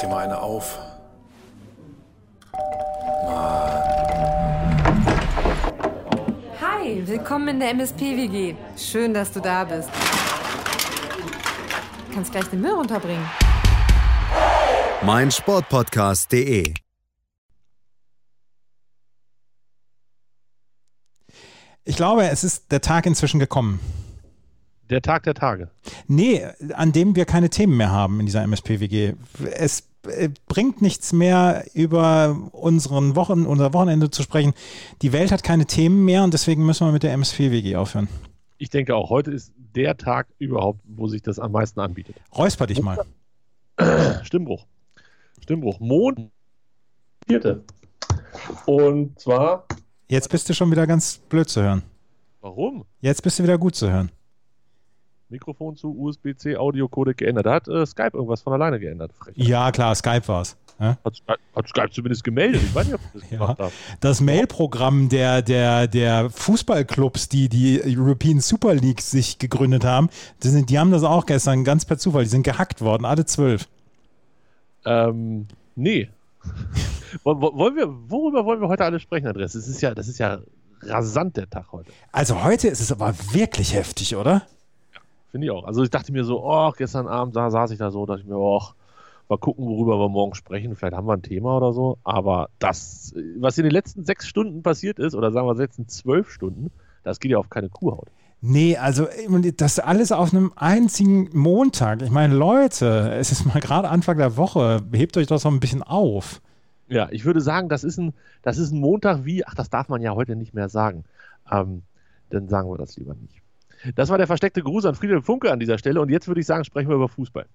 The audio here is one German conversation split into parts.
dir mal eine auf. Hi, willkommen in der MSP-WG. Schön, dass du da bist. Du kannst gleich den Müll runterbringen. mein Sportpodcast.de. Ich glaube, es ist der Tag inzwischen gekommen. Der Tag der Tage. Nee, an dem wir keine Themen mehr haben in dieser MSP-WG. Es bringt nichts mehr, über unseren Wochen, unser Wochenende zu sprechen. Die Welt hat keine Themen mehr und deswegen müssen wir mit der MSP-WG aufhören. Ich denke auch, heute ist der Tag überhaupt, wo sich das am meisten anbietet. Räusper dich mal. Stimmbruch. Stimmbruch. Mond. Vierte. Und zwar. Jetzt bist du schon wieder ganz blöd zu hören. Warum? Jetzt bist du wieder gut zu hören. Mikrofon zu USB-C Audio-Codec geändert. Da hat äh, Skype irgendwas von alleine geändert. Frech. Ja, klar, Skype war's. Ja? Hat, Skype, hat Skype zumindest gemeldet. Ich weiß nicht, ob das Ja. gemacht habe. Das Mail-Programm der, der, der Fußballclubs, die die European Super League sich gegründet haben, die, sind, die haben das auch gestern ganz per Zufall, die sind gehackt worden, alle zwölf. Ähm, nee. Woll- woll- wollen wir, worüber wollen wir heute alle sprechen, Andreas? Das ist ja, das ist ja rasant der Tag heute. Also heute ist es aber wirklich heftig, oder? Finde ich auch. Also ich dachte mir so, oh, gestern Abend da saß ich da so, dachte ich mir, oh, mal gucken, worüber wir morgen sprechen. Vielleicht haben wir ein Thema oder so. Aber das, was in den letzten sechs Stunden passiert ist, oder sagen wir letzten zwölf Stunden, das geht ja auf keine Kuhhaut. Nee, also das alles auf einem einzigen Montag. Ich meine, Leute, es ist mal gerade Anfang der Woche. Hebt euch das doch ein bisschen auf. Ja, ich würde sagen, das ist ein, das ist ein Montag wie, ach, das darf man ja heute nicht mehr sagen. Ähm, dann sagen wir das lieber nicht. Das war der versteckte Gruß an Friedhelm Funke an dieser Stelle. Und jetzt würde ich sagen, sprechen wir über Fußball.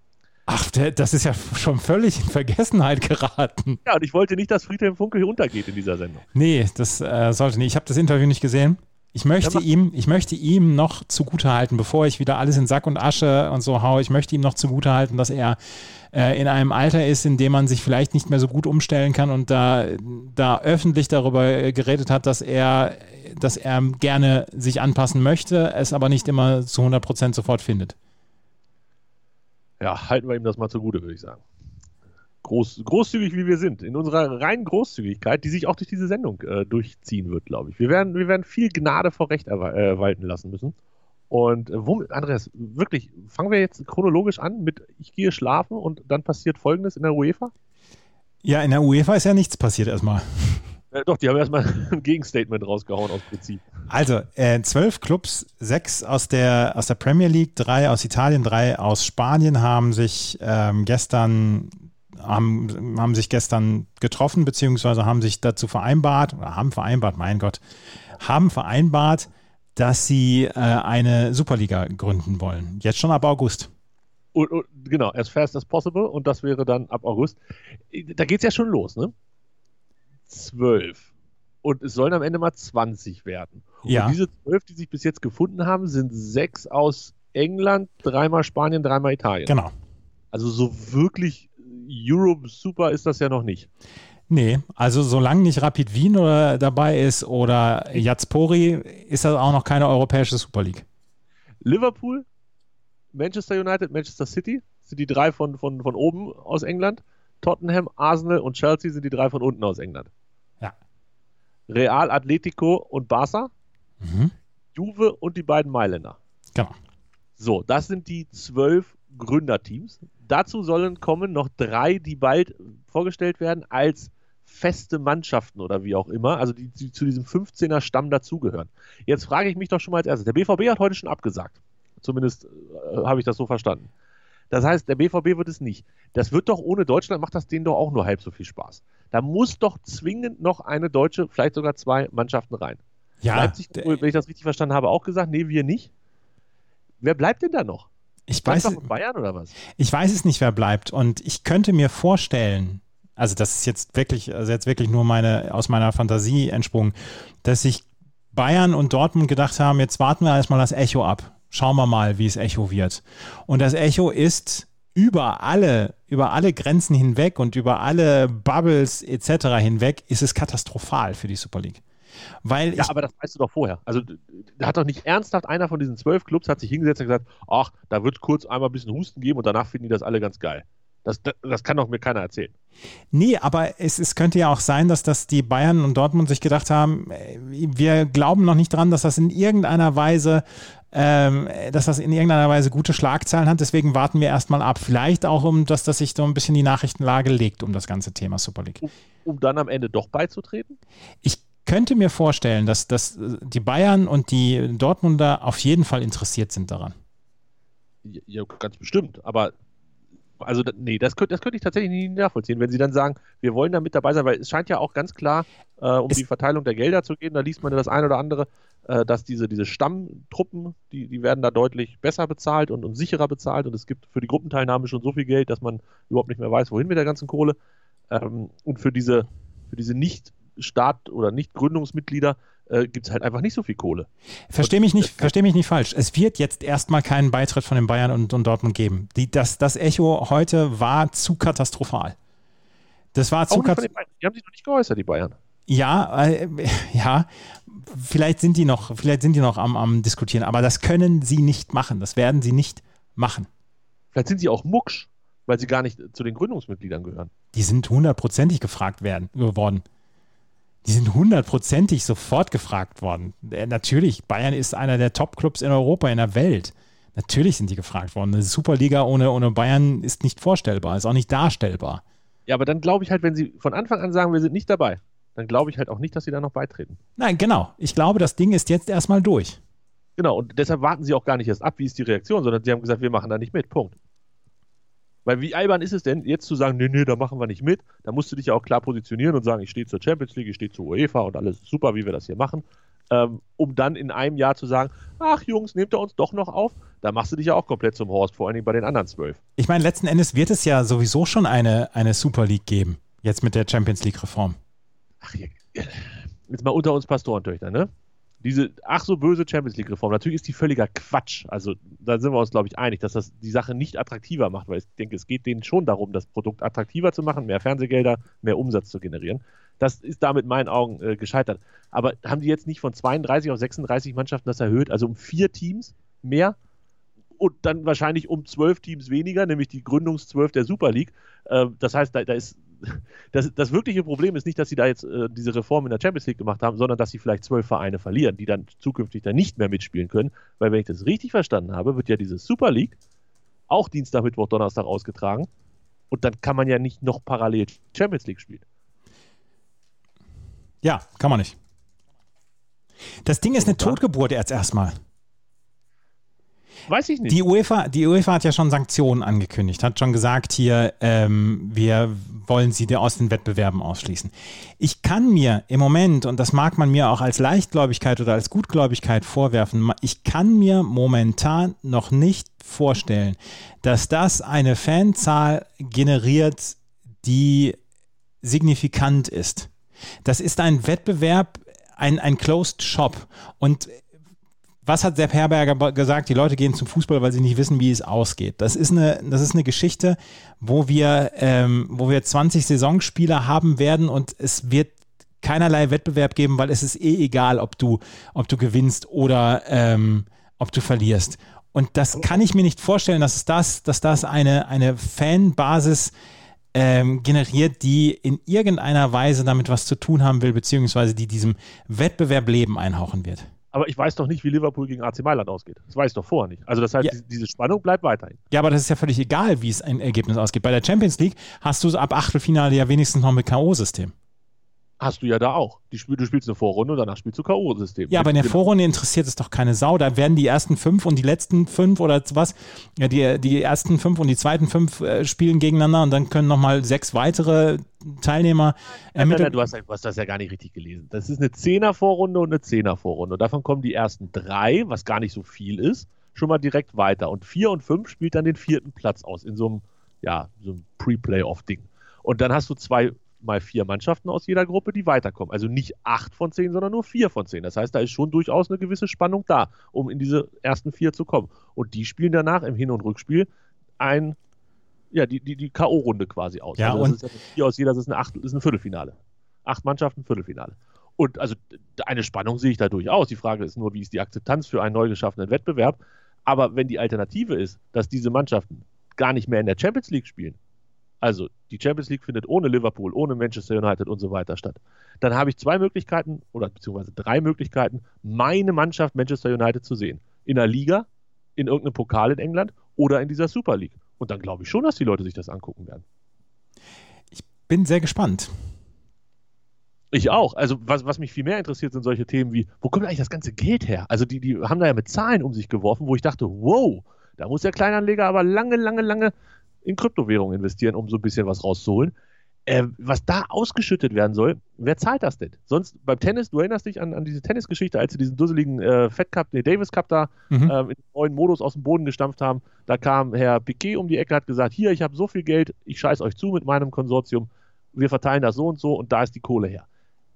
Ach, der, das ist ja schon völlig in Vergessenheit geraten. Ja, und ich wollte nicht, dass Friedhelm Funke hier untergeht in dieser Sendung. Nee, das äh, sollte nicht. Ich habe das Interview nicht gesehen. Ich möchte, ihm, ich möchte ihm noch zugutehalten, bevor ich wieder alles in Sack und Asche und so haue, ich möchte ihm noch zugutehalten, dass er äh, in einem Alter ist, in dem man sich vielleicht nicht mehr so gut umstellen kann und da, da öffentlich darüber äh, geredet hat, dass er, dass er gerne sich anpassen möchte, es aber nicht immer zu 100% sofort findet. Ja, halten wir ihm das mal zugute, würde ich sagen. Groß, großzügig wie wir sind, in unserer reinen Großzügigkeit, die sich auch durch diese Sendung äh, durchziehen wird, glaube ich. Wir werden, wir werden viel Gnade vor Recht äh, walten lassen müssen. Und äh, womit, Andreas, wirklich, fangen wir jetzt chronologisch an mit Ich gehe schlafen und dann passiert Folgendes in der UEFA? Ja, in der UEFA ist ja nichts passiert erstmal. Äh, doch, die haben erstmal ein Gegenstatement rausgehauen aus Prinzip. Also, äh, zwölf Clubs, sechs aus der, aus der Premier League, drei aus Italien, drei aus Spanien haben sich ähm, gestern haben, haben sich gestern getroffen, beziehungsweise haben sich dazu vereinbart, oder haben vereinbart, mein Gott, haben vereinbart, dass sie äh, eine Superliga gründen wollen. Jetzt schon ab August. Und, und, genau, as fast as possible und das wäre dann ab August. Da geht es ja schon los, ne? Zwölf. Und es sollen am Ende mal 20 werden. Ja. Und diese zwölf, die sich bis jetzt gefunden haben, sind sechs aus England, dreimal Spanien, dreimal Italien. Genau. Also so wirklich Europe Super ist das ja noch nicht. Nee, also solange nicht Rapid Wien oder dabei ist oder Jazpori, ist das auch noch keine europäische Super League. Liverpool, Manchester United, Manchester City sind die drei von, von, von oben aus England. Tottenham, Arsenal und Chelsea sind die drei von unten aus England. Ja. Real, Atletico und Barca, Mhm. Juve und die beiden Mailänder. Genau. So, das sind die zwölf Gründerteams. Dazu sollen kommen noch drei, die bald vorgestellt werden als feste Mannschaften oder wie auch immer, also die, die zu diesem 15er Stamm dazugehören. Jetzt frage ich mich doch schon mal als erstes. Der BVB hat heute schon abgesagt. Zumindest äh, habe ich das so verstanden. Das heißt, der BVB wird es nicht. Das wird doch ohne Deutschland, macht das denen doch auch nur halb so viel Spaß. Da muss doch zwingend noch eine deutsche, vielleicht sogar zwei Mannschaften rein. Ja, Leipzig, wenn ich das richtig verstanden habe, auch gesagt, nee, wir nicht. Wer bleibt denn da noch? Ich weiß, Gladbach und Bayern oder was? ich weiß es nicht, wer bleibt. Und ich könnte mir vorstellen, also das ist jetzt wirklich, also jetzt wirklich nur meine, aus meiner Fantasie entsprungen, dass sich Bayern und Dortmund gedacht haben, jetzt warten wir erstmal das Echo ab. Schauen wir mal, wie es Echo wird. Und das Echo ist über alle, über alle Grenzen hinweg und über alle Bubbles etc. hinweg, ist es katastrophal für die Super League. Weil Ja, aber das weißt du doch vorher. Also, da hat doch nicht ernsthaft einer von diesen zwölf Clubs hat sich hingesetzt und gesagt, ach, da wird es kurz einmal ein bisschen Husten geben und danach finden die das alle ganz geil. Das, das, das kann doch mir keiner erzählen. Nee, aber es, es könnte ja auch sein, dass das die Bayern und Dortmund sich gedacht haben, äh, wir glauben noch nicht dran, dass das in irgendeiner Weise, ähm, dass das in irgendeiner Weise gute Schlagzeilen hat. Deswegen warten wir erstmal ab. Vielleicht auch, um dass, dass sich so ein bisschen die Nachrichtenlage legt um das ganze Thema Super League. Um, um dann am Ende doch beizutreten? Ich könnte mir vorstellen, dass, dass die Bayern und die Dortmunder auf jeden Fall interessiert sind daran. Ja, ganz bestimmt. Aber also nee, das könnte, das könnte ich tatsächlich nicht nachvollziehen, wenn sie dann sagen, wir wollen da mit dabei sein, weil es scheint ja auch ganz klar äh, um es die Verteilung der Gelder zu gehen. Da liest man das ein oder andere, äh, dass diese, diese Stammtruppen, die, die werden da deutlich besser bezahlt und, und sicherer bezahlt und es gibt für die Gruppenteilnahme schon so viel Geld, dass man überhaupt nicht mehr weiß, wohin mit der ganzen Kohle. Ähm, und für diese, für diese nicht Staat- oder Nicht-Gründungsmitglieder äh, gibt es halt einfach nicht so viel Kohle. Verstehe mich, nicht, versteh mich nicht falsch. Es wird jetzt erstmal keinen Beitritt von den Bayern und, und Dortmund geben. Die, das, das Echo heute war zu katastrophal. Das war zu katastrophal. Die haben sich noch nicht geäußert, die Bayern. Ja, äh, ja, vielleicht sind die noch, vielleicht sind die noch am, am diskutieren, aber das können sie nicht machen. Das werden sie nicht machen. Vielleicht sind sie auch mucksch, weil sie gar nicht zu den Gründungsmitgliedern gehören. Die sind hundertprozentig gefragt werden, geworden. Die sind hundertprozentig sofort gefragt worden. Äh, natürlich, Bayern ist einer der Top-Clubs in Europa, in der Welt. Natürlich sind die gefragt worden. Eine Superliga ohne, ohne Bayern ist nicht vorstellbar, ist auch nicht darstellbar. Ja, aber dann glaube ich halt, wenn sie von Anfang an sagen, wir sind nicht dabei, dann glaube ich halt auch nicht, dass sie da noch beitreten. Nein, genau. Ich glaube, das Ding ist jetzt erstmal durch. Genau, und deshalb warten sie auch gar nicht erst ab, wie ist die Reaktion, sondern sie haben gesagt, wir machen da nicht mit. Punkt. Weil wie albern ist es denn, jetzt zu sagen, nee, nee, da machen wir nicht mit? Da musst du dich ja auch klar positionieren und sagen, ich stehe zur Champions League, ich stehe zur UEFA und alles super, wie wir das hier machen. Ähm, um dann in einem Jahr zu sagen, ach Jungs, nehmt ihr uns doch noch auf? Da machst du dich ja auch komplett zum Horst, vor allen Dingen bei den anderen zwölf. Ich meine, letzten Endes wird es ja sowieso schon eine, eine Super League geben, jetzt mit der Champions League-Reform. Ach, jetzt mal unter uns Pastorentöchter, ne? Diese ach so böse Champions League-Reform, natürlich ist die völliger Quatsch. Also da sind wir uns, glaube ich, einig, dass das die Sache nicht attraktiver macht, weil ich denke, es geht denen schon darum, das Produkt attraktiver zu machen, mehr Fernsehgelder, mehr Umsatz zu generieren. Das ist damit in meinen Augen äh, gescheitert. Aber haben die jetzt nicht von 32 auf 36 Mannschaften das erhöht, also um vier Teams mehr? Und dann wahrscheinlich um zwölf Teams weniger, nämlich die Gründungszwölf der Super League. Äh, das heißt, da, da ist das, das wirkliche Problem ist nicht, dass sie da jetzt äh, diese Reform in der Champions League gemacht haben, sondern dass sie vielleicht zwölf Vereine verlieren, die dann zukünftig dann nicht mehr mitspielen können. Weil, wenn ich das richtig verstanden habe, wird ja diese Super League auch Dienstag, Mittwoch, Donnerstag ausgetragen. Und dann kann man ja nicht noch parallel Champions League spielen. Ja, kann man nicht. Das Ding ist eine Totgeburt jetzt erstmal. Weiß ich nicht. Die UEFA, die UEFA hat ja schon Sanktionen angekündigt, hat schon gesagt, hier, ähm, wir wollen sie aus den Wettbewerben ausschließen. Ich kann mir im Moment, und das mag man mir auch als Leichtgläubigkeit oder als Gutgläubigkeit vorwerfen, ich kann mir momentan noch nicht vorstellen, dass das eine Fanzahl generiert, die signifikant ist. Das ist ein Wettbewerb, ein, ein Closed Shop. Und was hat Sepp Herberger gesagt? Die Leute gehen zum Fußball, weil sie nicht wissen, wie es ausgeht. Das ist eine, das ist eine Geschichte, wo wir, ähm, wo wir 20 Saisonspieler haben werden und es wird keinerlei Wettbewerb geben, weil es ist eh egal, ob du, ob du gewinnst oder ähm, ob du verlierst. Und das kann ich mir nicht vorstellen, dass das, dass das eine, eine Fanbasis ähm, generiert, die in irgendeiner Weise damit was zu tun haben will, beziehungsweise die diesem Wettbewerb Leben einhauchen wird aber ich weiß doch nicht, wie Liverpool gegen AC Mailand ausgeht. Das weiß ich doch vorher nicht. Also das heißt, ja. diese Spannung bleibt weiterhin. Ja, aber das ist ja völlig egal, wie es ein Ergebnis ausgeht. Bei der Champions League hast du ab Achtelfinale ja wenigstens noch mit K.O.-System. Hast du ja da auch. Die Spiel, du spielst eine Vorrunde und danach spielst du K.O.-System. Ja, aber in der Vorrunde interessiert es doch keine Sau. Da werden die ersten fünf und die letzten fünf oder was, ja, die, die ersten fünf und die zweiten fünf äh, spielen gegeneinander und dann können nochmal sechs weitere Teilnehmer ermitteln. Nein, nein, du, hast, du hast das ja gar nicht richtig gelesen. Das ist eine Zehner-Vorrunde und eine Zehner-Vorrunde. Und davon kommen die ersten drei, was gar nicht so viel ist, schon mal direkt weiter. Und vier und fünf spielt dann den vierten Platz aus in so einem, ja, so einem Pre-Playoff-Ding. Und dann hast du zwei mal vier Mannschaften aus jeder Gruppe, die weiterkommen. Also nicht acht von zehn, sondern nur vier von zehn. Das heißt, da ist schon durchaus eine gewisse Spannung da, um in diese ersten vier zu kommen. Und die spielen danach im Hin- und Rückspiel ein, ja, die, die, die K.O.-Runde quasi aus. Ja, also und ja vier aus jeder, das ist, eine acht, ist ein Viertelfinale. Acht Mannschaften, Viertelfinale. Und also eine Spannung sehe ich da durchaus. Die Frage ist nur, wie ist die Akzeptanz für einen neu geschaffenen Wettbewerb? Aber wenn die Alternative ist, dass diese Mannschaften gar nicht mehr in der Champions League spielen, also die Champions League findet ohne Liverpool, ohne Manchester United und so weiter statt, dann habe ich zwei Möglichkeiten oder beziehungsweise drei Möglichkeiten, meine Mannschaft Manchester United zu sehen. In der Liga, in irgendeinem Pokal in England oder in dieser Super League. Und dann glaube ich schon, dass die Leute sich das angucken werden. Ich bin sehr gespannt. Ich auch. Also was, was mich viel mehr interessiert, sind solche Themen wie, wo kommt eigentlich das ganze Geld her? Also die, die haben da ja mit Zahlen um sich geworfen, wo ich dachte, wow, da muss der Kleinanleger aber lange, lange, lange in Kryptowährungen investieren, um so ein bisschen was rauszuholen. Äh, was da ausgeschüttet werden soll, wer zahlt das denn? Sonst beim Tennis, du erinnerst dich an, an diese Tennisgeschichte, als sie diesen dusseligen äh, Fed Cup, nee, Davis Cup da mhm. äh, in neuen Modus aus dem Boden gestampft haben. Da kam Herr Piquet um die Ecke, hat gesagt, hier, ich habe so viel Geld, ich scheiß euch zu mit meinem Konsortium, wir verteilen das so und so und da ist die Kohle her.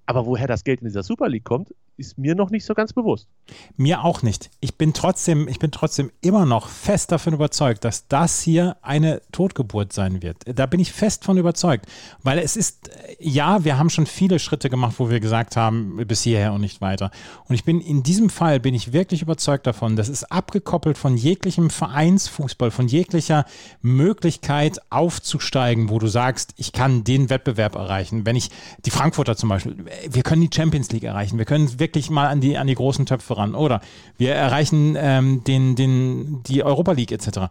Aber woher das Geld in dieser Super League kommt, ist mir noch nicht so ganz bewusst. Mir auch nicht. Ich bin trotzdem, ich bin trotzdem immer noch fest davon überzeugt, dass das hier eine Totgeburt sein wird. Da bin ich fest von überzeugt, weil es ist, ja, wir haben schon viele Schritte gemacht, wo wir gesagt haben, bis hierher und nicht weiter. Und ich bin in diesem Fall bin ich wirklich überzeugt davon, das ist abgekoppelt von jeglichem Vereinsfußball, von jeglicher Möglichkeit aufzusteigen, wo du sagst, ich kann den Wettbewerb erreichen. Wenn ich die Frankfurter zum Beispiel, wir können die Champions League erreichen, wir können wirklich wirklich mal an die, an die großen Töpfe ran. Oder wir erreichen ähm, den, den, die Europa League etc.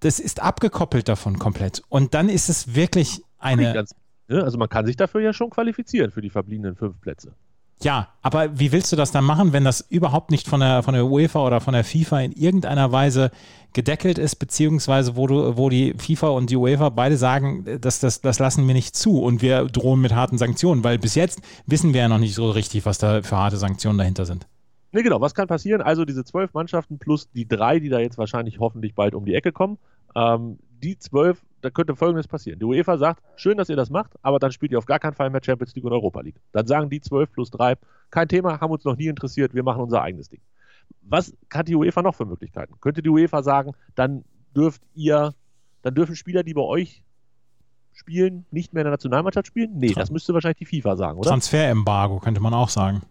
Das ist abgekoppelt davon komplett. Und dann ist es wirklich eine. Ne? Also man kann sich dafür ja schon qualifizieren für die verbliebenen fünf Plätze. Ja, aber wie willst du das dann machen, wenn das überhaupt nicht von der, von der UEFA oder von der FIFA in irgendeiner Weise gedeckelt ist, beziehungsweise wo, du, wo die FIFA und die UEFA beide sagen, dass das, das lassen wir nicht zu und wir drohen mit harten Sanktionen, weil bis jetzt wissen wir ja noch nicht so richtig, was da für harte Sanktionen dahinter sind. Ne, genau, was kann passieren? Also diese zwölf Mannschaften plus die drei, die da jetzt wahrscheinlich hoffentlich bald um die Ecke kommen, ähm, die zwölf, da könnte Folgendes passieren. Die UEFA sagt, schön, dass ihr das macht, aber dann spielt ihr auf gar keinen Fall mehr Champions League und Europa League. Dann sagen die zwölf plus drei, kein Thema, haben uns noch nie interessiert, wir machen unser eigenes Ding. Was hat die UEFA noch für Möglichkeiten? Könnte die UEFA sagen, dann dürft ihr, dann dürfen Spieler, die bei euch spielen, nicht mehr in der Nationalmannschaft spielen? Nee, das müsste wahrscheinlich die FIFA sagen, oder? Transferembargo könnte man auch sagen.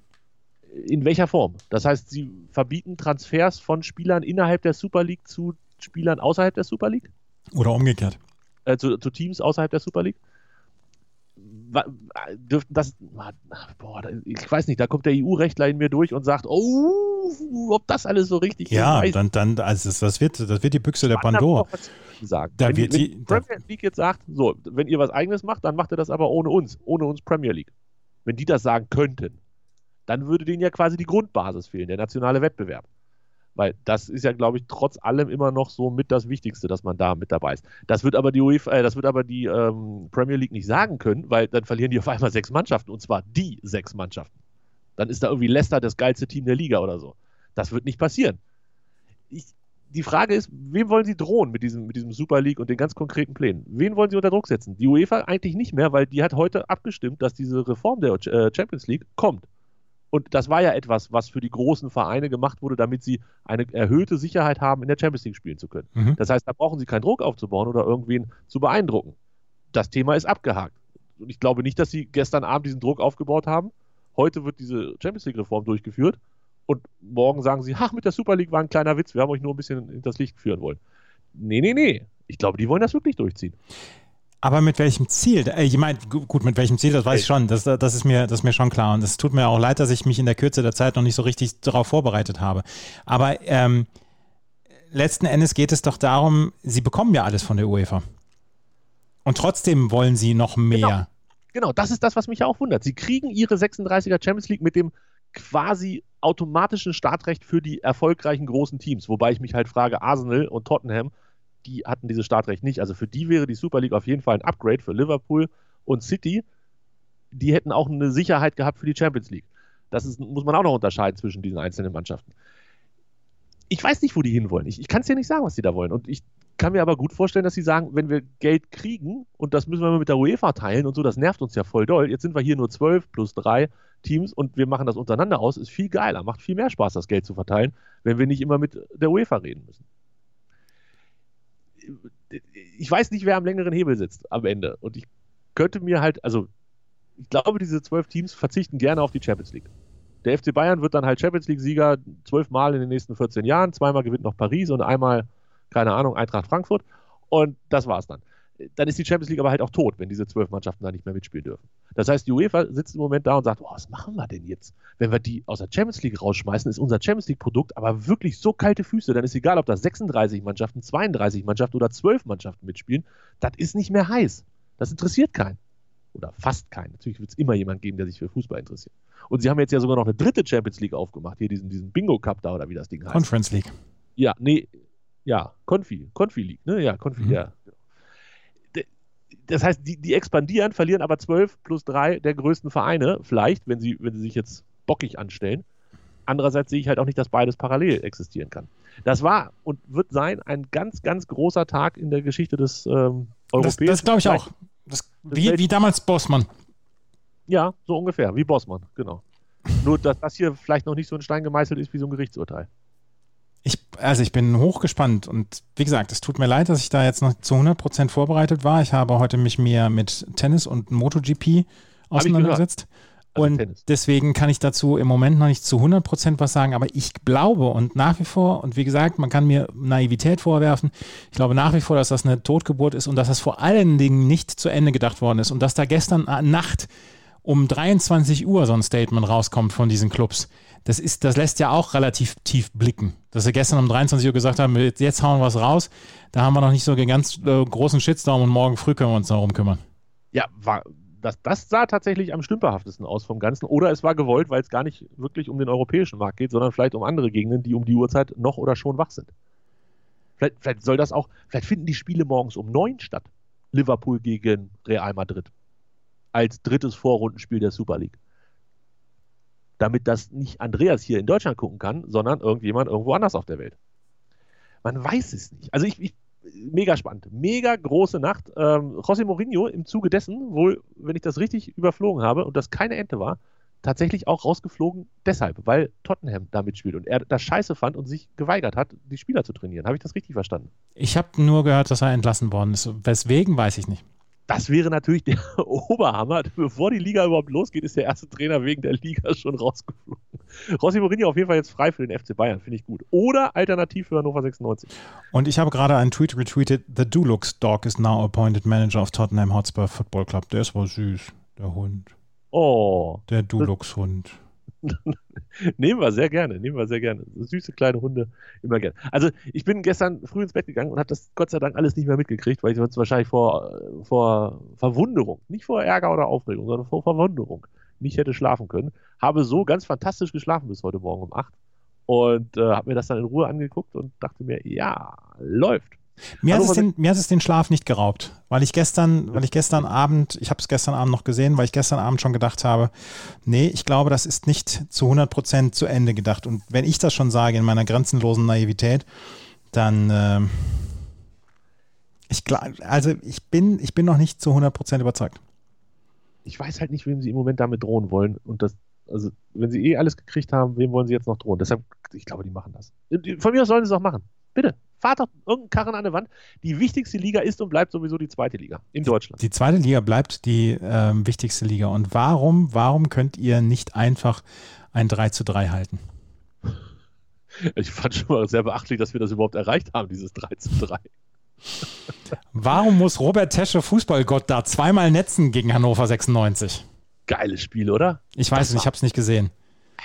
In welcher Form? Das heißt, sie verbieten Transfers von Spielern innerhalb der Super League zu Spielern außerhalb der Super League? Oder umgekehrt. Äh, zu, zu, Teams außerhalb der Super League. Dürften das, boah, ich weiß nicht, da kommt der EU-Rechtler in mir durch und sagt, oh, ob das alles so richtig ja, ist. Ja, dann, dann, also das wird, das wird die Büchse der Pandora. Sagen. Da wenn, wird die, wenn Premier League jetzt sagt, so, wenn ihr was eigenes macht, dann macht ihr das aber ohne uns, ohne uns Premier League. Wenn die das sagen könnten, dann würde denen ja quasi die Grundbasis fehlen, der nationale Wettbewerb. Weil das ist ja, glaube ich, trotz allem immer noch so mit das Wichtigste, dass man da mit dabei ist. Das wird aber die UEFA, äh, das wird aber die ähm, Premier League nicht sagen können, weil dann verlieren die auf einmal sechs Mannschaften und zwar die sechs Mannschaften. Dann ist da irgendwie Leicester das geilste Team der Liga oder so. Das wird nicht passieren. Ich, die Frage ist, wem wollen sie drohen mit diesem, mit diesem Super League und den ganz konkreten Plänen? Wen wollen sie unter Druck setzen? Die UEFA eigentlich nicht mehr, weil die hat heute abgestimmt, dass diese Reform der äh, Champions League kommt. Und das war ja etwas, was für die großen Vereine gemacht wurde, damit sie eine erhöhte Sicherheit haben, in der Champions League spielen zu können. Mhm. Das heißt, da brauchen sie keinen Druck aufzubauen oder irgendwen zu beeindrucken. Das Thema ist abgehakt. Und ich glaube nicht, dass sie gestern Abend diesen Druck aufgebaut haben. Heute wird diese Champions League-Reform durchgeführt. Und morgen sagen sie, ach, mit der Super League war ein kleiner Witz, wir haben euch nur ein bisschen in das Licht führen wollen. Nee, nee, nee. Ich glaube, die wollen das wirklich durchziehen. Aber mit welchem Ziel? Äh, ich meine, gut, mit welchem Ziel, das weiß ich schon. Das, das, ist mir, das ist mir schon klar. Und es tut mir auch leid, dass ich mich in der Kürze der Zeit noch nicht so richtig darauf vorbereitet habe. Aber ähm, letzten Endes geht es doch darum, sie bekommen ja alles von der UEFA. Und trotzdem wollen sie noch mehr. Genau, genau das ist das, was mich auch wundert. Sie kriegen ihre 36er Champions League mit dem quasi automatischen Startrecht für die erfolgreichen großen Teams. Wobei ich mich halt frage, Arsenal und Tottenham die hatten dieses Startrecht nicht. Also für die wäre die Super League auf jeden Fall ein Upgrade für Liverpool und City. Die hätten auch eine Sicherheit gehabt für die Champions League. Das ist, muss man auch noch unterscheiden zwischen diesen einzelnen Mannschaften. Ich weiß nicht, wo die hinwollen. Ich, ich kann es dir nicht sagen, was die da wollen. Und ich kann mir aber gut vorstellen, dass sie sagen, wenn wir Geld kriegen und das müssen wir mit der UEFA teilen und so, das nervt uns ja voll doll. Jetzt sind wir hier nur zwölf plus drei Teams und wir machen das untereinander aus. Ist viel geiler, macht viel mehr Spaß, das Geld zu verteilen, wenn wir nicht immer mit der UEFA reden müssen ich weiß nicht, wer am längeren Hebel sitzt am Ende. Und ich könnte mir halt, also ich glaube, diese zwölf Teams verzichten gerne auf die Champions League. Der FC Bayern wird dann halt Champions League-Sieger zwölfmal in den nächsten 14 Jahren. Zweimal gewinnt noch Paris und einmal, keine Ahnung, Eintracht Frankfurt. Und das war's dann. Dann ist die Champions League aber halt auch tot, wenn diese zwölf Mannschaften da nicht mehr mitspielen dürfen. Das heißt, die UEFA sitzt im Moment da und sagt, oh, was machen wir denn jetzt? Wenn wir die aus der Champions League rausschmeißen, ist unser Champions League-Produkt aber wirklich so kalte Füße, dann ist egal, ob da 36 Mannschaften, 32 Mannschaften oder 12 Mannschaften mitspielen, das ist nicht mehr heiß. Das interessiert keinen. Oder fast keinen. Natürlich wird es immer jemand geben, der sich für Fußball interessiert. Und sie haben jetzt ja sogar noch eine dritte Champions League aufgemacht, hier diesen, diesen Bingo Cup da oder wie das Ding heißt. Conference League. Ja, nee, ja, Confi, Confi League, ne? Ja, Confi, mhm. ja. Das heißt, die, die expandieren, verlieren aber 12 plus 3 der größten Vereine, vielleicht, wenn sie, wenn sie sich jetzt bockig anstellen. Andererseits sehe ich halt auch nicht, dass beides parallel existieren kann. Das war und wird sein ein ganz, ganz großer Tag in der Geschichte des ähm, europäischen. Das, das glaube ich auch. Das, wie, wie damals Bossmann. Ja, so ungefähr, wie Bossmann, genau. Nur, dass das hier vielleicht noch nicht so ein Stein gemeißelt ist wie so ein Gerichtsurteil. Ich, also ich bin hochgespannt und wie gesagt, es tut mir leid, dass ich da jetzt noch zu 100% vorbereitet war. Ich habe heute mich mehr mit Tennis und MotoGP auseinandergesetzt. Also und Tennis. deswegen kann ich dazu im Moment noch nicht zu 100% was sagen, aber ich glaube und nach wie vor, und wie gesagt, man kann mir Naivität vorwerfen, ich glaube nach wie vor, dass das eine Totgeburt ist und dass das vor allen Dingen nicht zu Ende gedacht worden ist und dass da gestern Nacht um 23 Uhr so ein Statement rauskommt von diesen Clubs das, ist, das lässt ja auch relativ tief blicken. Dass sie gestern um 23 Uhr gesagt haben, jetzt hauen wir was raus, da haben wir noch nicht so einen ganz äh, großen Shitstorm und morgen früh können wir uns darum kümmern. Ja, war, das, das sah tatsächlich am stümperhaftesten aus vom Ganzen. Oder es war gewollt, weil es gar nicht wirklich um den europäischen Markt geht, sondern vielleicht um andere Gegenden, die um die Uhrzeit noch oder schon wach sind. Vielleicht, vielleicht soll das auch, vielleicht finden die Spiele morgens um neun statt. Liverpool gegen Real Madrid. Als drittes Vorrundenspiel der Super League damit das nicht Andreas hier in Deutschland gucken kann, sondern irgendjemand irgendwo anders auf der Welt. Man weiß es nicht. Also ich, ich mega spannend. Mega große Nacht. Ähm, José Mourinho im Zuge dessen, wohl, wenn ich das richtig überflogen habe und das keine Ente war, tatsächlich auch rausgeflogen deshalb, weil Tottenham da mitspielt und er das scheiße fand und sich geweigert hat, die Spieler zu trainieren. Habe ich das richtig verstanden? Ich habe nur gehört, dass er entlassen worden ist. Weswegen, weiß ich nicht. Das wäre natürlich der Oberhammer. Bevor die Liga überhaupt losgeht, ist der erste Trainer wegen der Liga schon rausgeflogen. Rossi Mourinho auf jeden Fall jetzt frei für den FC Bayern, finde ich gut. Oder alternativ für Hannover 96. Und ich habe gerade einen Tweet retweetet: The Dulux Dog is now appointed manager of Tottenham Hotspur Football Club. Der ist wohl süß, der Hund. Oh. Der Dulux-Hund. Nehmen wir sehr gerne, nehmen wir sehr gerne. Süße kleine Hunde, immer gerne. Also ich bin gestern früh ins Bett gegangen und habe das Gott sei Dank alles nicht mehr mitgekriegt, weil ich sonst wahrscheinlich vor, vor Verwunderung, nicht vor Ärger oder Aufregung, sondern vor Verwunderung nicht hätte schlafen können. Habe so ganz fantastisch geschlafen bis heute Morgen um 8 und äh, habe mir das dann in Ruhe angeguckt und dachte mir, ja, läuft. Mir hat, es den, mir hat es den Schlaf nicht geraubt, weil ich gestern, weil ich gestern Abend, ich habe es gestern Abend noch gesehen, weil ich gestern Abend schon gedacht habe, nee, ich glaube, das ist nicht zu 100 Prozent zu Ende gedacht. Und wenn ich das schon sage in meiner grenzenlosen Naivität, dann, äh, ich also ich bin, ich bin noch nicht zu 100 Prozent überzeugt. Ich weiß halt nicht, wem sie im Moment damit drohen wollen. Und das, also wenn sie eh alles gekriegt haben, wem wollen sie jetzt noch drohen? Deshalb, ich glaube, die machen das. Von mir aus sollen sie es auch machen. Bitte, fahrt doch irgendeinen Karren an der Wand. Die wichtigste Liga ist und bleibt sowieso die zweite Liga in Deutschland. Die zweite Liga bleibt die äh, wichtigste Liga. Und warum, warum könnt ihr nicht einfach ein 3 zu 3 halten? Ich fand schon mal sehr beachtlich, dass wir das überhaupt erreicht haben, dieses 3 zu 3. Warum muss Robert Tesche Fußballgott da zweimal netzen gegen Hannover 96? Geiles Spiel, oder? Ich weiß nicht, ich habe es nicht gesehen.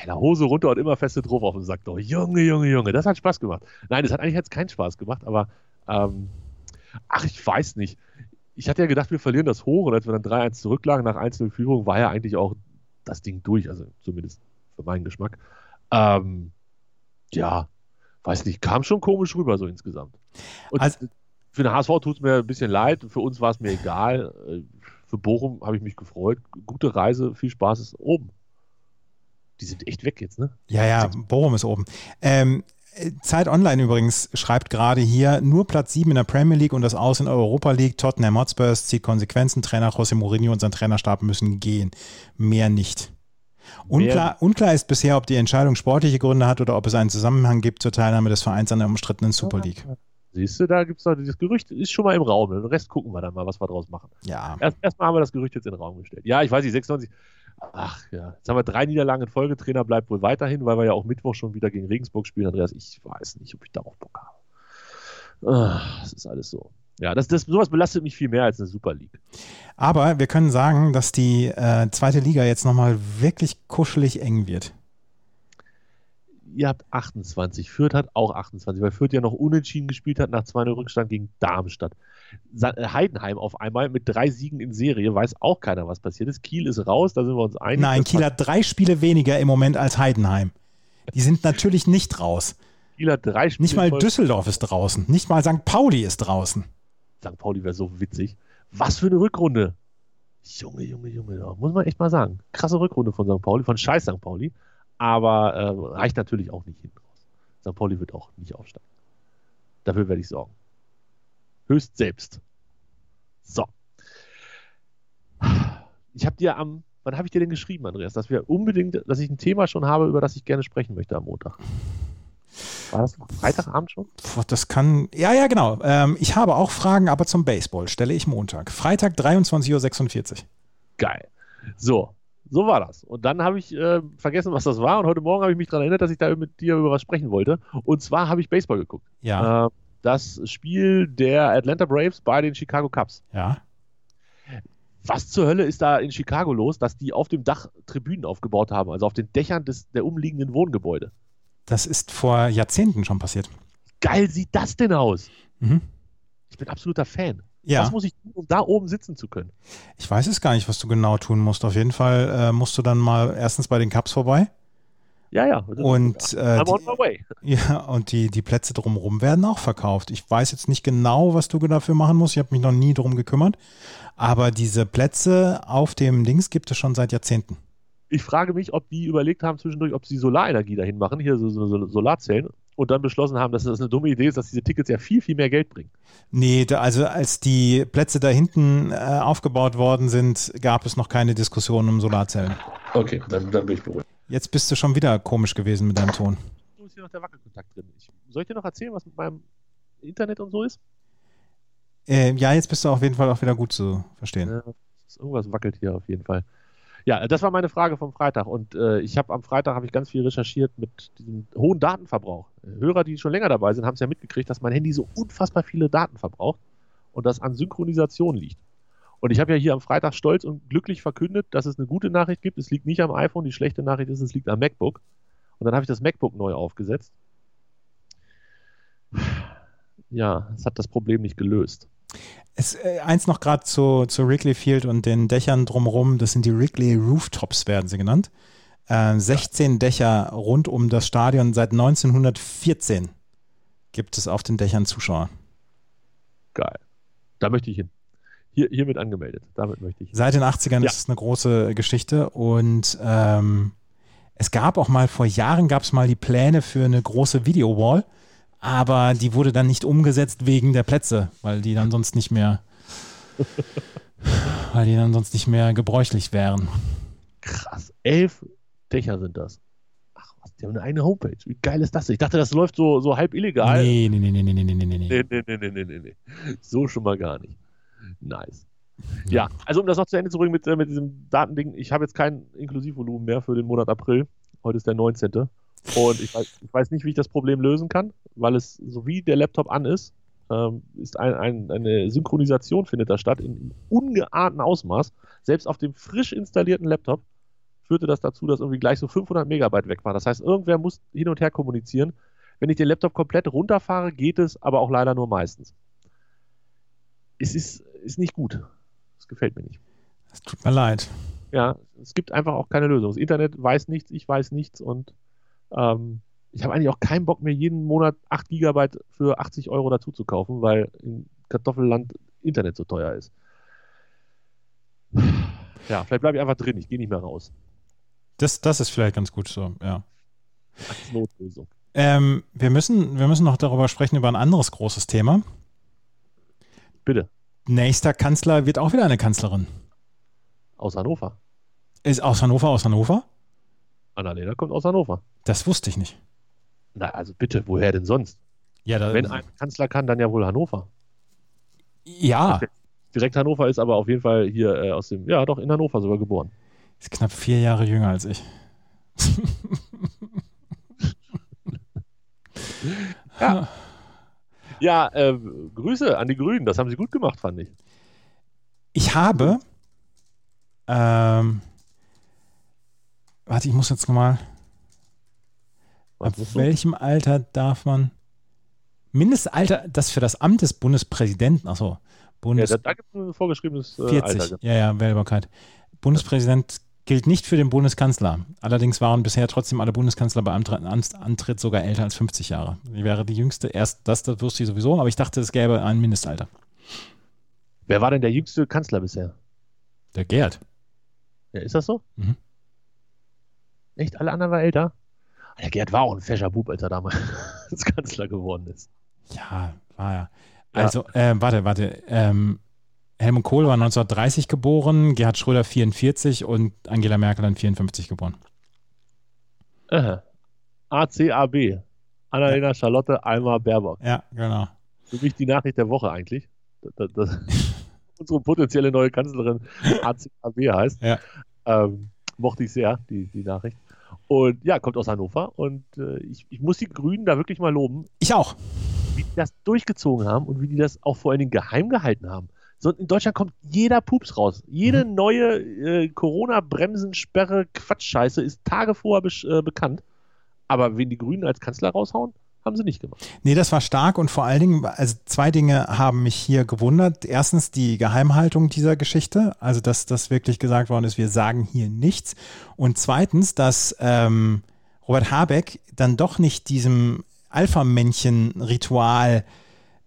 Eine Hose runter und immer feste drauf auf dem Sack. Doch, Junge, Junge, Junge, das hat Spaß gemacht. Nein, das hat eigentlich jetzt keinen Spaß gemacht, aber ähm, ach, ich weiß nicht. Ich hatte ja gedacht, wir verlieren das hoch und als wir dann 3-1 zurücklagen nach einzelnen Führungen, war ja eigentlich auch das Ding durch, also zumindest für meinen Geschmack. Ähm, ja, weiß nicht, kam schon komisch rüber so insgesamt. Und also, für den HSV tut es mir ein bisschen leid, für uns war es mir egal. Äh, für Bochum habe ich mich gefreut. Gute Reise, viel Spaß ist oben. Die sind echt weg jetzt, ne? Ja, ja, Bochum ist oben. Ähm, Zeit Online übrigens schreibt gerade hier, nur Platz 7 in der Premier League und das Aus in der Europa League. Tottenham Hotspurs zieht Konsequenzen. Trainer José Mourinho und sein Trainerstab müssen gehen. Mehr nicht. Unklar, unklar ist bisher, ob die Entscheidung sportliche Gründe hat oder ob es einen Zusammenhang gibt zur Teilnahme des Vereins an der umstrittenen Super League. Siehst du, da gibt es doch dieses Gerücht, ist schon mal im Raum. Den Rest gucken wir dann mal, was wir draus machen. Ja. Erst, erstmal haben wir das Gerücht jetzt in den Raum gestellt. Ja, ich weiß nicht, 96. Ach ja, jetzt haben wir drei Niederlagen in Folge. Trainer bleibt wohl weiterhin, weil wir ja auch Mittwoch schon wieder gegen Regensburg spielen. Andreas, ich weiß nicht, ob ich darauf Bock habe. Das ist alles so. Ja, das, das, sowas belastet mich viel mehr als eine Super League. Aber wir können sagen, dass die äh, zweite Liga jetzt nochmal wirklich kuschelig eng wird. Ihr habt 28, Fürth hat auch 28, weil Fürth ja noch unentschieden gespielt hat nach 2-0 Rückstand gegen Darmstadt. Äh, Heidenheim auf einmal mit drei Siegen in Serie, weiß auch keiner, was passiert ist. Kiel ist raus, da sind wir uns einig. Nein, Kiel hat drei Spiele weniger im Moment als Heidenheim. Die sind natürlich nicht raus. Kiel hat drei Spiele. Nicht mal Düsseldorf ist draußen. Nicht mal St. Pauli ist draußen. St. Pauli wäre so witzig. Was für eine Rückrunde. Junge, Junge, Junge, muss man echt mal sagen. Krasse Rückrunde von St. Pauli, von Scheiß St. Pauli. Aber äh, reicht natürlich auch nicht hinten raus. St. Pauli wird auch nicht aufsteigen. Dafür werde ich sorgen. Höchst selbst. So. Ich habe dir am, wann habe ich dir denn geschrieben, Andreas, dass wir unbedingt, dass ich ein Thema schon habe, über das ich gerne sprechen möchte am Montag. War das Freitagabend schon? Das kann, ja, ja, genau. Ähm, ich habe auch Fragen, aber zum Baseball stelle ich Montag. Freitag 23.46 Uhr. Geil. So, so war das. Und dann habe ich äh, vergessen, was das war. Und heute Morgen habe ich mich daran erinnert, dass ich da mit dir über was sprechen wollte. Und zwar habe ich Baseball geguckt. Ja. Äh, das Spiel der Atlanta Braves bei den Chicago Cubs. Ja. Was zur Hölle ist da in Chicago los, dass die auf dem Dach Tribünen aufgebaut haben, also auf den Dächern des, der umliegenden Wohngebäude? Das ist vor Jahrzehnten schon passiert. Geil sieht das denn aus? Mhm. Ich bin absoluter Fan. Ja. Was muss ich tun, um da oben sitzen zu können? Ich weiß es gar nicht, was du genau tun musst. Auf jeden Fall äh, musst du dann mal erstens bei den Cups vorbei. Ja, ja. Und, äh, I'm on my way. Ja, und die, die Plätze drumherum werden auch verkauft. Ich weiß jetzt nicht genau, was du dafür machen musst. Ich habe mich noch nie drum gekümmert. Aber diese Plätze auf dem Dings gibt es schon seit Jahrzehnten. Ich frage mich, ob die überlegt haben zwischendurch, ob sie Solarenergie dahin machen, hier so, so, so Solarzellen, und dann beschlossen haben, dass das eine dumme Idee ist, dass diese Tickets ja viel, viel mehr Geld bringen. Nee, da, also als die Plätze da hinten äh, aufgebaut worden sind, gab es noch keine Diskussion um Solarzellen. Okay, dann, dann bin ich beruhigt. Jetzt bist du schon wieder komisch gewesen mit deinem Ton. So ist hier noch der Wackelkontakt drin. Ich, soll ich dir noch erzählen, was mit meinem Internet und so ist? Äh, ja, jetzt bist du auf jeden Fall auch wieder gut zu verstehen. Ja, irgendwas wackelt hier auf jeden Fall. Ja, das war meine Frage vom Freitag und äh, ich habe am Freitag habe ich ganz viel recherchiert mit diesem hohen Datenverbrauch. Hörer, die schon länger dabei sind, haben es ja mitgekriegt, dass mein Handy so unfassbar viele Daten verbraucht und das an Synchronisation liegt. Und ich habe ja hier am Freitag stolz und glücklich verkündet, dass es eine gute Nachricht gibt. Es liegt nicht am iPhone, die schlechte Nachricht ist, es liegt am MacBook. Und dann habe ich das MacBook neu aufgesetzt. Ja, es hat das Problem nicht gelöst. Es, äh, eins noch gerade zu, zu Wrigley Field und den Dächern drumherum, das sind die Wrigley Rooftops, werden sie genannt. Äh, 16 ja. Dächer rund um das Stadion. Seit 1914 gibt es auf den Dächern Zuschauer. Geil. Da möchte ich hin. Hier, hiermit angemeldet. Damit möchte ich. Hin. Seit den 80ern ja. ist es eine große Geschichte und ähm, es gab auch mal, vor Jahren gab es mal die Pläne für eine große Videowall aber die wurde dann nicht umgesetzt wegen der Plätze, weil die dann sonst nicht mehr, weil die dann sonst nicht mehr gebräuchlich wären. Krass, elf Dächer sind das. Ach was, die haben eine eigene Homepage. Wie geil ist das? Ich dachte, das läuft so, so halb illegal. Nee, nee, nee, nee, nee, nee, nee, nee. Nee, nee, nee, nee, nee, nee. So schon mal gar nicht. Nice. Ja, also um das noch zu Ende zu bringen mit, äh, mit diesem Datending, ich habe jetzt kein Inklusivvolumen mehr für den Monat April. Heute ist der 19. Und ich weiß, ich weiß nicht, wie ich das Problem lösen kann, weil es, so wie der Laptop an ist, ähm, ist ein, ein, eine Synchronisation findet da statt in, in ungeahnten Ausmaß. Selbst auf dem frisch installierten Laptop führte das dazu, dass irgendwie gleich so 500 Megabyte weg war. Das heißt, irgendwer muss hin und her kommunizieren. Wenn ich den Laptop komplett runterfahre, geht es, aber auch leider nur meistens. Es ist, ist nicht gut. Es gefällt mir nicht. Es tut mir leid. Ja, es gibt einfach auch keine Lösung. Das Internet weiß nichts, ich weiß nichts und ähm, ich habe eigentlich auch keinen Bock mehr, jeden Monat 8 Gigabyte für 80 Euro dazu zu kaufen, weil in Kartoffelland Internet so teuer ist. Ja, vielleicht bleibe ich einfach drin, ich gehe nicht mehr raus. Das, das ist vielleicht ganz gut so, ja. Als Notlösung. Ähm, wir, müssen, wir müssen noch darüber sprechen, über ein anderes großes Thema. Bitte. Nächster Kanzler wird auch wieder eine Kanzlerin. Aus Hannover. Ist aus Hannover, aus Hannover? Annalena kommt aus Hannover. Das wusste ich nicht. Na, also bitte, woher denn sonst? Ja, da, Wenn ein Kanzler kann, dann ja wohl Hannover. Ja. Direkt Hannover ist aber auf jeden Fall hier äh, aus dem, ja doch, in Hannover sogar geboren. Ist knapp vier Jahre jünger als ich. ja. Ja, äh, Grüße an die Grünen. Das haben sie gut gemacht, fand ich. Ich habe. Ähm, warte, ich muss jetzt nochmal. Ab welchem Alter darf man. Mindestalter, das für das Amt des Bundespräsidenten, achso, Bundes ja, da, da gibt es ein vorgeschriebenes äh, 40, Alter. ja, ja, Wählbarkeit. Bundespräsident gilt nicht für den Bundeskanzler. Allerdings waren bisher trotzdem alle Bundeskanzler bei Antritt sogar älter als 50 Jahre. Ich wäre die jüngste. Erst das, das wusste ich sowieso, aber ich dachte, es gäbe ein Mindestalter. Wer war denn der jüngste Kanzler bisher? Der Gerd. Ja, ist das so? Mhm. Echt? Alle anderen waren älter? Der Gerd war auch ein fescher Bub, als er damals Kanzler geworden ist. Ja, war er. Also, ja. äh, warte, warte. Ähm, Helmut Kohl war 1930 geboren, Gerhard Schröder 44 und Angela Merkel dann 54 geboren. Aha. ACAB. Annalena ja. Charlotte Alma Baerbock. Ja, genau. Für mich die Nachricht der Woche eigentlich. Das, das, unsere potenzielle neue Kanzlerin ACAB heißt. Ja. Ähm, mochte ich sehr, die, die Nachricht. Und ja, kommt aus Hannover. Und äh, ich, ich muss die Grünen da wirklich mal loben. Ich auch. Wie die das durchgezogen haben und wie die das auch vor allen Dingen geheim gehalten haben. So, in Deutschland kommt jeder Pups raus. Jede mhm. neue äh, Corona-Bremsensperre, Quatschscheiße ist Tage vorher äh, bekannt. Aber wen die Grünen als Kanzler raushauen, haben sie nicht gemacht. Nee, das war stark und vor allen Dingen, also zwei Dinge haben mich hier gewundert. Erstens die Geheimhaltung dieser Geschichte, also dass das wirklich gesagt worden ist, wir sagen hier nichts. Und zweitens, dass ähm, Robert Habeck dann doch nicht diesem Alpha-Männchen-Ritual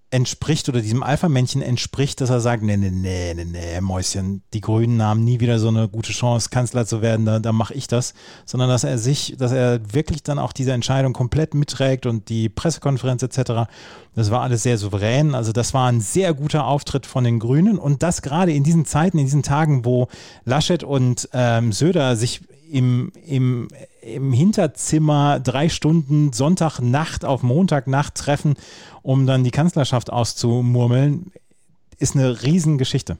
entspricht oder diesem Alpha-Männchen entspricht, dass er sagt, nee, nee, nee, nee, nee, Mäuschen, die Grünen haben nie wieder so eine gute Chance, Kanzler zu werden, da, da mache ich das, sondern dass er sich, dass er wirklich dann auch diese Entscheidung komplett mitträgt und die Pressekonferenz etc., das war alles sehr souverän, also das war ein sehr guter Auftritt von den Grünen und das gerade in diesen Zeiten, in diesen Tagen, wo Laschet und ähm, Söder sich im, im, im Hinterzimmer drei Stunden Sonntagnacht auf Montagnacht treffen, um dann die Kanzlerschaft auszumurmeln, ist eine Riesengeschichte.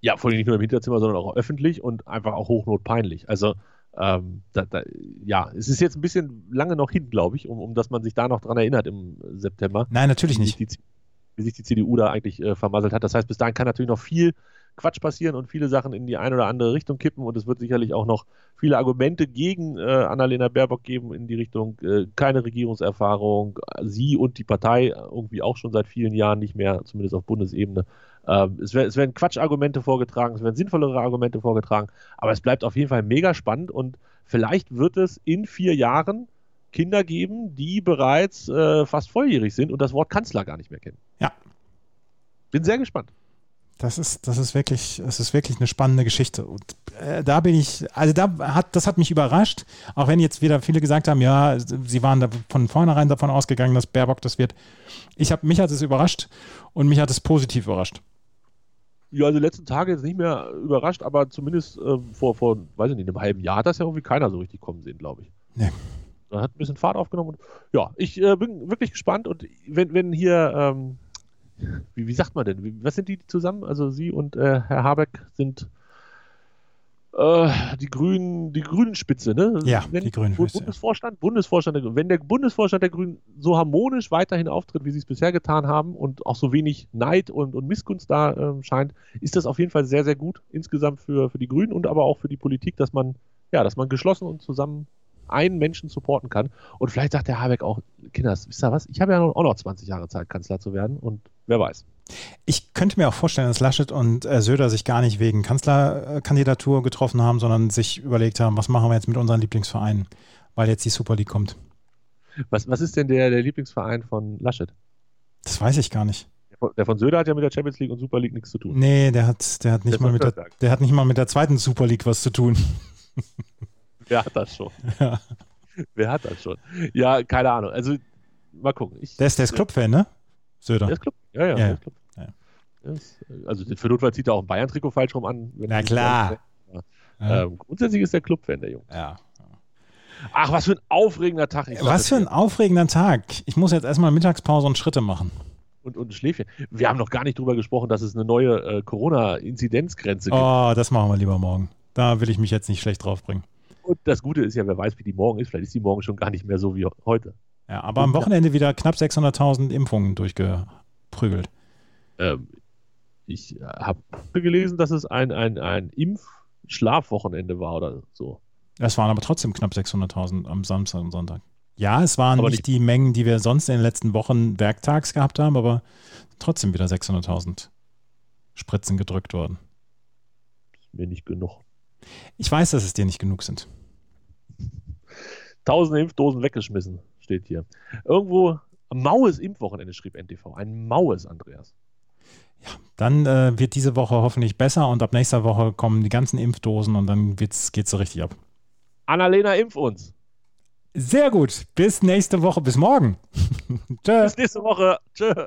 Ja, vor allem nicht nur im Hinterzimmer, sondern auch öffentlich und einfach auch hochnotpeinlich. Also, ähm, da, da, ja, es ist jetzt ein bisschen lange noch hin, glaube ich, um, um dass man sich da noch dran erinnert im September. Nein, natürlich nicht. Die, wie sich die CDU da eigentlich äh, vermasselt hat. Das heißt, bis dahin kann natürlich noch viel Quatsch passieren und viele Sachen in die eine oder andere Richtung kippen und es wird sicherlich auch noch viele Argumente gegen äh, Annalena Baerbock geben in die Richtung äh, keine Regierungserfahrung, sie und die Partei irgendwie auch schon seit vielen Jahren nicht mehr, zumindest auf Bundesebene. Ähm, es, es, werden Quatschargumente vorgetragen, es werden sinnvollere Argumente vorgetragen, aber es bleibt auf jeden Fall mega spannend und vielleicht wird es in vier Jahren Kinder geben, die bereits äh, fast volljährig sind und das Wort Kanzler gar nicht mehr kennen. Ja. Bin sehr gespannt. Das ist, das ist wirklich, das ist wirklich eine spannende Geschichte. Und äh, da bin ich, also da hat, das hat mich überrascht, auch wenn jetzt wieder viele gesagt haben, ja, sie waren da von vornherein davon ausgegangen, dass Baerbock das wird. Ich habe, mich hat es überrascht und mich hat es positiv überrascht. Ja, also die letzten Tage jetzt nicht mehr überrascht, aber zumindest äh, vor, vor, weiß ich nicht, einem halben Jahr hat das ja irgendwie keiner so richtig kommen sehen, glaube ich. Nee. Da hat ein bisschen Fahrt aufgenommen und ja, ich äh, bin wirklich gespannt und wenn, wenn hier, ähm, wie, wie sagt man denn? Wie, was sind die zusammen? Also Sie und äh, Herr Habeck sind äh, die Grünen, die Grünen Spitze, ne? Ja, wenn, die Grünen Spitze. Bundesvorstand, Bundesvorstand der. Wenn der Bundesvorstand der Grünen so harmonisch weiterhin auftritt, wie sie es bisher getan haben und auch so wenig Neid und, und Missgunst da äh, scheint, ist das auf jeden Fall sehr, sehr gut insgesamt für, für die Grünen und aber auch für die Politik, dass man, ja, dass man geschlossen und zusammen einen Menschen supporten kann. Und vielleicht sagt der Habeck auch, Kinders, wisst ihr was? Ich habe ja auch noch 20 Jahre Zeit, Kanzler zu werden und wer weiß. Ich könnte mir auch vorstellen, dass Laschet und äh, Söder sich gar nicht wegen Kanzlerkandidatur getroffen haben, sondern sich überlegt haben, was machen wir jetzt mit unseren Lieblingsvereinen, weil jetzt die Super League kommt. Was, was ist denn der, der Lieblingsverein von Laschet? Das weiß ich gar nicht. Der von Söder hat ja mit der Champions League und Super League nichts zu tun. Nee, der hat, der hat nicht, der mal, mit der, der hat nicht mal mit der zweiten Super League was zu tun. Wer hat das schon? Ja. Wer hat das schon? Ja, keine Ahnung. Also, mal gucken. Ich, der ist, der ist Clubfan, ne? Söder. Der ist Club. Ja, ja. ja. Club. ja. Ist, also, für Notfall zieht er auch ein Bayern-Trikot falsch rum an. Na klar. Ja. Ähm, grundsätzlich ist der Clubfan, der Junge. Ja. Ach, was für ein aufregender Tag. Ich was für ein aufregender Tag. Ich muss jetzt erstmal Mittagspause und Schritte machen. Und, und Schläfchen. Wir haben noch gar nicht drüber gesprochen, dass es eine neue äh, Corona-Inzidenzgrenze gibt. Oh, das machen wir lieber morgen. Da will ich mich jetzt nicht schlecht draufbringen. Und das Gute ist ja, wer weiß, wie die morgen ist. Vielleicht ist die morgen schon gar nicht mehr so wie heute. Ja, aber am Wochenende wieder knapp 600.000 Impfungen durchgeprügelt. Ähm, ich habe gelesen, dass es ein, ein, ein Impfschlafwochenende war oder so. Es waren aber trotzdem knapp 600.000 am Samstag und Sonntag. Ja, es waren Aber nicht, nicht- die Mengen, die wir sonst in den letzten Wochen werktags gehabt haben, aber trotzdem wieder 600.000 Spritzen gedrückt worden. Ist mir nicht genug. Ich weiß, dass es dir nicht genug sind. Tausende Impfdosen weggeschmissen, steht hier. Irgendwo ein maues Impfwochenende, schrieb NTV. Ein maues, Andreas. Dann äh, wird diese Woche hoffentlich besser und ab nächster Woche kommen die ganzen Impfdosen und dann geht's, geht's so richtig ab. Annalena, impf uns. Sehr gut. Bis nächste Woche. Bis morgen. Tschö. Bis nächste Woche. Tschö.